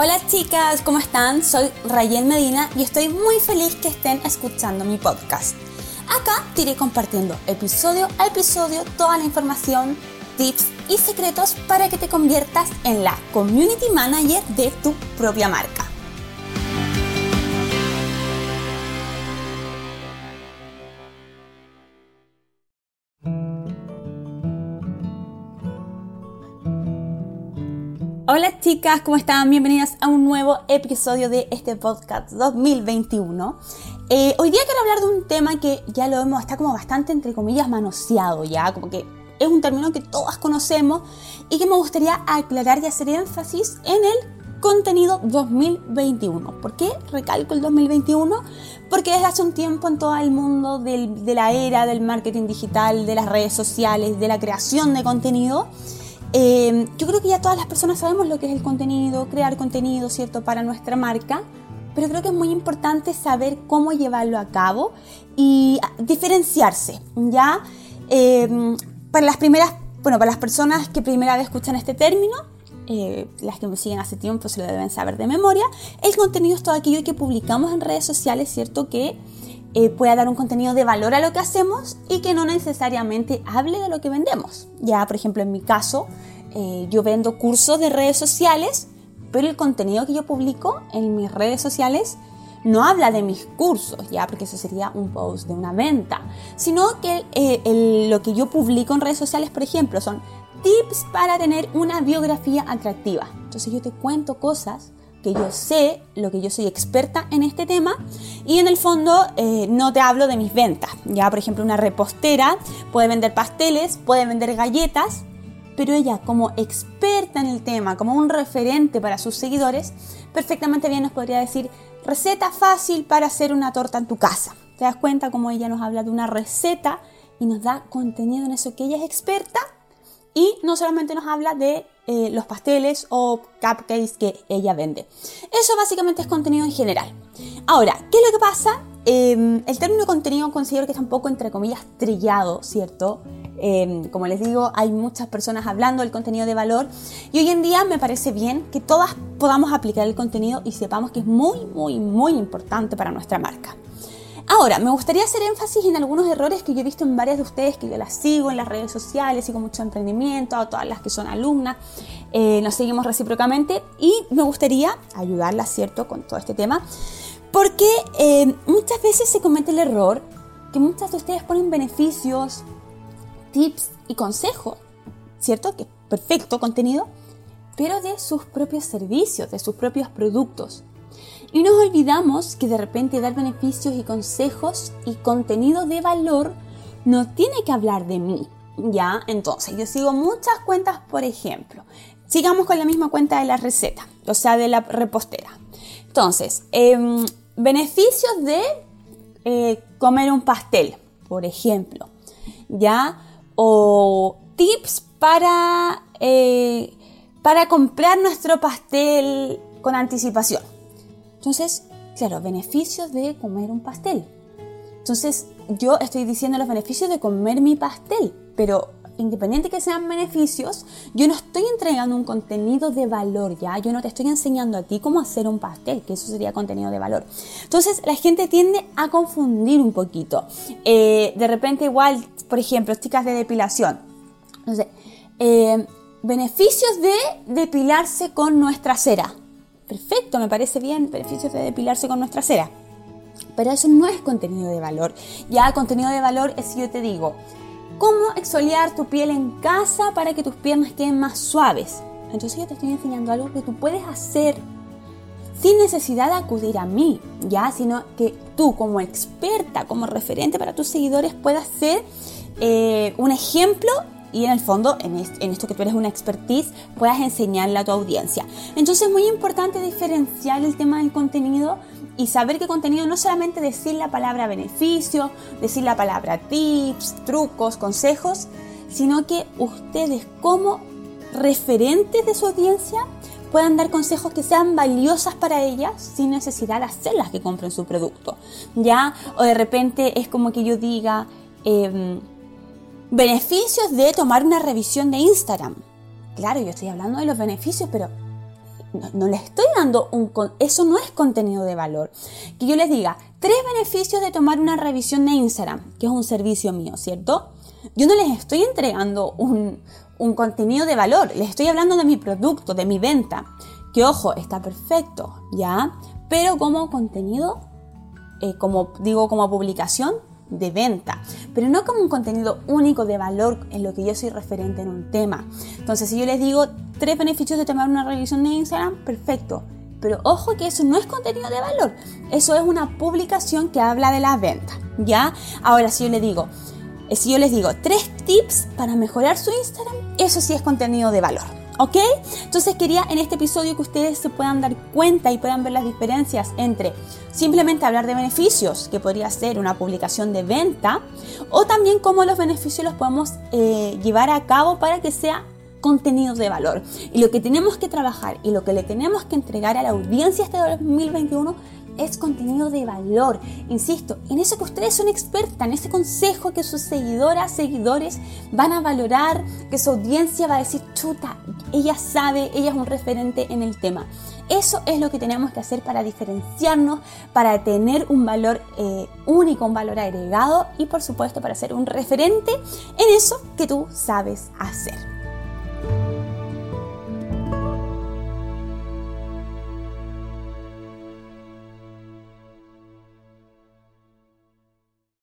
Hola chicas, ¿cómo están? Soy Rayen Medina y estoy muy feliz que estén escuchando mi podcast. Acá te iré compartiendo episodio a episodio toda la información, tips y secretos para que te conviertas en la community manager de tu propia marca. Hola chicas, ¿cómo están? Bienvenidas a un nuevo episodio de este podcast 2021. Eh, hoy día quiero hablar de un tema que ya lo vemos, está como bastante entre comillas manoseado ya, como que es un término que todas conocemos y que me gustaría aclarar y hacer énfasis en el contenido 2021. ¿Por qué recalco el 2021? Porque desde hace un tiempo en todo el mundo de la era del marketing digital, de las redes sociales, de la creación de contenido, eh, yo creo que ya todas las personas sabemos lo que es el contenido, crear contenido, ¿cierto?, para nuestra marca, pero creo que es muy importante saber cómo llevarlo a cabo y diferenciarse, ¿ya? Eh, para las primeras, bueno, para las personas que primera vez escuchan este término, eh, las que me siguen hace tiempo se lo deben saber de memoria, el contenido es todo aquello que publicamos en redes sociales, ¿cierto?, que eh, pueda dar un contenido de valor a lo que hacemos y que no necesariamente hable de lo que vendemos. Ya, por ejemplo, en mi caso, eh, yo vendo cursos de redes sociales, pero el contenido que yo publico en mis redes sociales no habla de mis cursos, ya, porque eso sería un post de una venta, sino que eh, lo que yo publico en redes sociales, por ejemplo, son tips para tener una biografía atractiva. Entonces yo te cuento cosas yo sé, lo que yo soy experta en este tema y en el fondo eh, no te hablo de mis ventas. Ya, por ejemplo, una repostera puede vender pasteles, puede vender galletas, pero ella como experta en el tema, como un referente para sus seguidores, perfectamente bien nos podría decir receta fácil para hacer una torta en tu casa. ¿Te das cuenta cómo ella nos habla de una receta y nos da contenido en eso que ella es experta? Y no solamente nos habla de eh, los pasteles o cupcakes que ella vende. Eso básicamente es contenido en general. Ahora, ¿qué es lo que pasa? Em, el término contenido considero que está un poco entre comillas trillado, ¿cierto? Em, como les digo, hay muchas personas hablando del contenido de valor y hoy en día me parece bien que todas podamos aplicar el contenido y sepamos que es muy, muy, muy importante para nuestra marca. Ahora, me gustaría hacer énfasis en algunos errores que yo he visto en varias de ustedes, que yo las sigo en las redes sociales, sigo mucho emprendimiento, a todas las que son alumnas, eh, nos seguimos recíprocamente y me gustaría ayudarlas, ¿cierto?, con todo este tema, porque eh, muchas veces se comete el error que muchas de ustedes ponen beneficios, tips y consejos, ¿cierto? Que perfecto contenido, pero de sus propios servicios, de sus propios productos. Y nos olvidamos que de repente dar beneficios y consejos y contenido de valor no tiene que hablar de mí. ¿Ya? Entonces, yo sigo muchas cuentas, por ejemplo. Sigamos con la misma cuenta de la receta, o sea, de la repostera. Entonces, em, beneficios de eh, comer un pastel, por ejemplo. ¿Ya? O tips para, eh, para comprar nuestro pastel con anticipación. Entonces, claro, beneficios de comer un pastel. Entonces, yo estoy diciendo los beneficios de comer mi pastel, pero independiente que sean beneficios, yo no estoy entregando un contenido de valor, ¿ya? Yo no te estoy enseñando a ti cómo hacer un pastel, que eso sería contenido de valor. Entonces, la gente tiende a confundir un poquito. Eh, de repente, igual, por ejemplo, chicas de depilación. Entonces, eh, beneficios de depilarse con nuestra cera. Perfecto, me parece bien, beneficios de depilarse con nuestra cera. Pero eso no es contenido de valor. Ya contenido de valor es si yo te digo, ¿cómo exfoliar tu piel en casa para que tus piernas queden más suaves? Entonces yo te estoy enseñando algo que tú puedes hacer sin necesidad de acudir a mí, ya, sino que tú como experta, como referente para tus seguidores puedas ser eh, un ejemplo y en el fondo, en, esto que tú eres una expertise, puedas enseñarle a tu audiencia. Entonces es muy importante diferenciar el tema del contenido y saber que contenido no solamente decir la palabra beneficio, decir la palabra tips, trucos, consejos, sino que ustedes como referentes de su audiencia puedan dar consejos que sean valiosas para ellas sin necesidad de hacerlas que compren su producto. ¿Ya? O de repente es como que yo diga... Em, Beneficios de tomar una revisión de Instagram. Claro, yo estoy hablando de los beneficios, pero no, les estoy dando un... Eso no es contenido de valor. Que yo les diga, tres beneficios de tomar una revisión de Instagram, que es un servicio mío, ¿cierto? Yo no les estoy entregando un, un contenido de valor, les estoy hablando de mi producto, de mi venta. Que ojo, está perfecto, ¿ya? Pero como contenido, eh, como digo, como publicación, de venta, pero no como un contenido único de valor en lo que yo soy referente en un tema. Entonces, si yo les digo tres beneficios de tomar una revisión de Instagram, perfecto. Pero ojo que eso no es contenido de valor, eso es una publicación que habla de la venta, ¿ya? Ahora, si yo les digo, eh, si yo les digo tres tips para mejorar su Instagram, eso sí es contenido de valor. ¿Ok? Entonces quería en este episodio que ustedes se puedan dar cuenta y puedan ver las diferencias entre simplemente hablar de beneficios, que podría ser una publicación de venta, o también cómo los beneficios los podemos eh, llevar a cabo para que sea contenido de valor. Y lo que tenemos que trabajar y lo que le tenemos que entregar a la audiencia este 2021 es contenido de valor. Insisto, en eso que ustedes son expertas, en ese consejo que sus seguidoras, seguidores van a valorar, que su audiencia va a decir, chuta, ella sabe, ella es un referente en el tema. Eso es lo que tenemos que hacer para diferenciarnos, para tener un valor eh, único, un valor agregado y por supuesto para ser un referente en eso que tú sabes hacer.